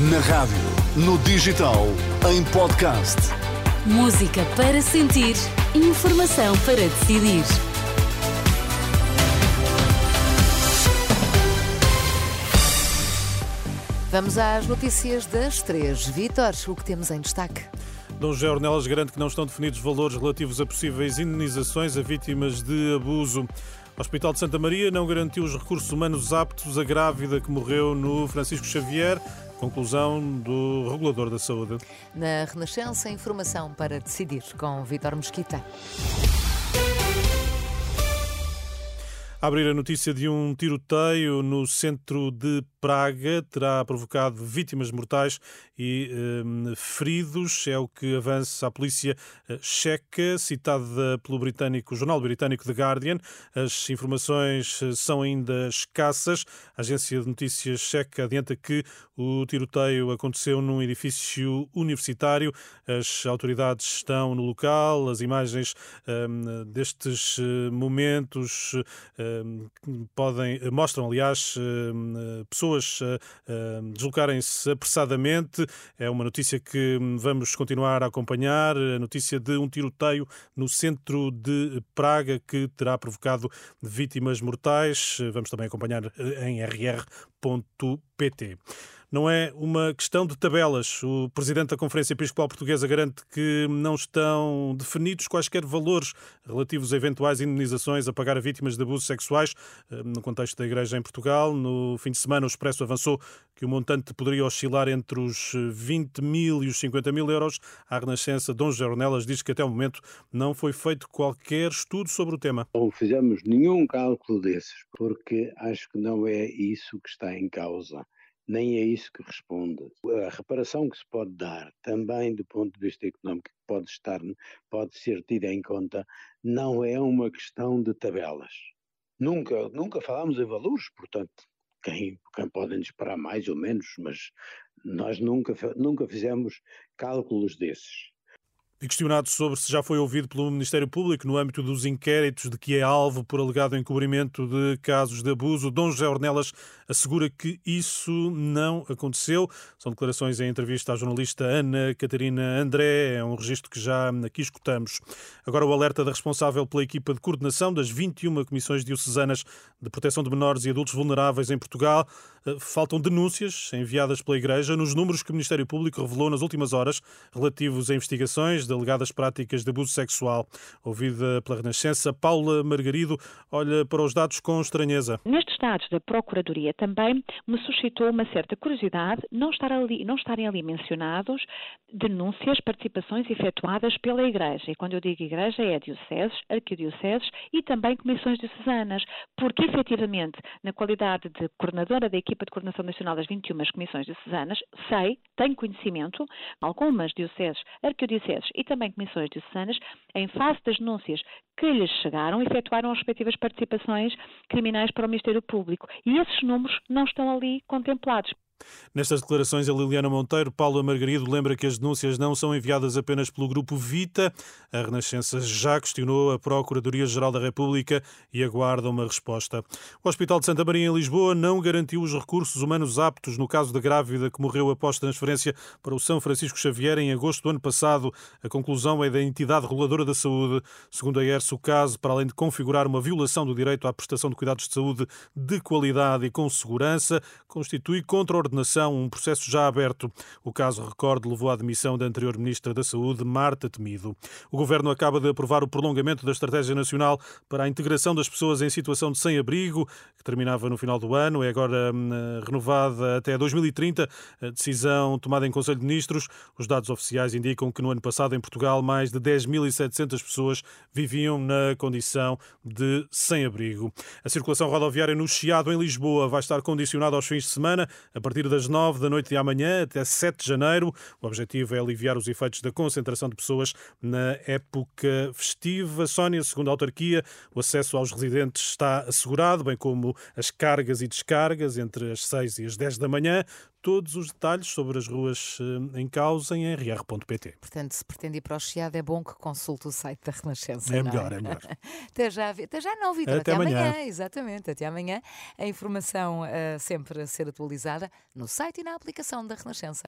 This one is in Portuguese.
Na rádio, no digital, em podcast. Música para sentir, informação para decidir. Vamos às notícias das três. Vítor, o que temos em destaque? Dom José Ornelas garante que não estão definidos valores relativos a possíveis indenizações a vítimas de abuso. O Hospital de Santa Maria não garantiu os recursos humanos aptos à grávida que morreu no Francisco Xavier. Conclusão do regulador da saúde. Na Renascença, informação para decidir com Vítor Mesquita. A abrir a notícia de um tiroteio no centro de Praga terá provocado vítimas mortais e eh, feridos, é o que avança a polícia eh, checa, citada pelo britânico, jornal britânico The Guardian. As informações eh, são ainda escassas. A agência de notícias checa adianta que o tiroteio aconteceu num edifício universitário. As autoridades estão no local. As imagens eh, destes momentos podem mostram, aliás, pessoas pessoas deslocarem-se apressadamente. É uma notícia que vamos continuar a acompanhar. A notícia de um tiroteio no centro de Praga que terá provocado vítimas mortais. Vamos também acompanhar eh, em rr.pt não é uma questão de tabelas. O presidente da Conferência Episcopal Portuguesa garante que não estão definidos quaisquer valores relativos a eventuais indenizações a pagar a vítimas de abusos sexuais eh, no contexto da Igreja em Portugal. No fim de semana, o Expresso avançou que o montante poderia oscilar entre os 20 mil e os 50 mil euros. A Renascença, Dom Jornelas, diz que até o momento não foi feito qualquer estudo sobre o tema. Não fizemos nenhum cálculo desses, porque acho que não é isso que está em causa nem é isso que responde. A reparação que se pode dar, também do ponto de vista económico, pode estar, pode ser tida em conta, não é uma questão de tabelas. Nunca, nunca falámos em valores, portanto, quem, quem podem esperar mais ou menos, mas nós nunca, nunca fizemos cálculos desses. E questionado sobre se já foi ouvido pelo Ministério Público no âmbito dos inquéritos de que é alvo por alegado encobrimento de casos de abuso, Dom José Ornelas assegura que isso não aconteceu. São declarações em entrevista à jornalista Ana Catarina André, é um registro que já aqui escutamos. Agora o alerta da responsável pela equipa de coordenação das 21 comissões diocesanas de proteção de menores e adultos vulneráveis em Portugal. Eh, faltam denúncias enviadas pela Igreja nos números que o Ministério Público revelou nas últimas horas relativos a investigações de alegadas práticas de abuso sexual. Ouvida pela Renascença, Paula Margarido olha para os dados com estranheza. Nestes dados da Procuradoria também me suscitou uma certa curiosidade não, estar ali, não estarem ali mencionados denúncias, participações efetuadas pela Igreja. E quando eu digo Igreja é dioceses, arquidioceses e também comissões diocesanas, porque efetivamente, na qualidade de coordenadora da equipa de coordenação nacional das 21 comissões diocesanas, sei, tenho conhecimento, algumas dioceses, arquidioceses e também comissões diocesanas, em face das denúncias que lhes chegaram, efetuaram as respectivas participações criminais para o Ministério Público. E esses números não estão ali contemplados. Nestas declarações, a Liliana Monteiro, Paulo Margarido, lembra que as denúncias não são enviadas apenas pelo Grupo Vita. A Renascença já questionou a Procuradoria-Geral da República e aguarda uma resposta. O Hospital de Santa Maria, em Lisboa, não garantiu os recursos humanos aptos no caso da grávida que morreu após transferência para o São Francisco Xavier em agosto do ano passado. A conclusão é da entidade reguladora da saúde. Segundo a ERS, o caso, para além de configurar uma violação do direito à prestação de cuidados de saúde de qualidade e com segurança, constitui contra coordenação, um processo já aberto. O caso, recorde, levou à demissão da anterior Ministra da Saúde, Marta Temido. O Governo acaba de aprovar o prolongamento da Estratégia Nacional para a integração das pessoas em situação de sem-abrigo, que terminava no final do ano, é agora hum, renovada até 2030. A decisão tomada em Conselho de Ministros. Os dados oficiais indicam que no ano passado, em Portugal, mais de 10.700 pessoas viviam na condição de sem-abrigo. A circulação rodoviária no Chiado, em Lisboa, vai estar condicionada aos fins de semana, a partir partir das 9 da noite de amanhã até 7 de janeiro. O objetivo é aliviar os efeitos da concentração de pessoas na época festiva. Sónia, segundo a autarquia, o acesso aos residentes está assegurado, bem como as cargas e descargas entre as 6 e as 10 da manhã todos os detalhes sobre as ruas eh, em causa em rr.pt. Portanto, se pretende ir para o Chiado, é bom que consulte o site da Renascença. É melhor, é? é melhor. até, já, até já não, Vitor. Até, até amanhã. amanhã. Exatamente, até amanhã. A informação uh, sempre a ser atualizada no site e na aplicação da Renascença.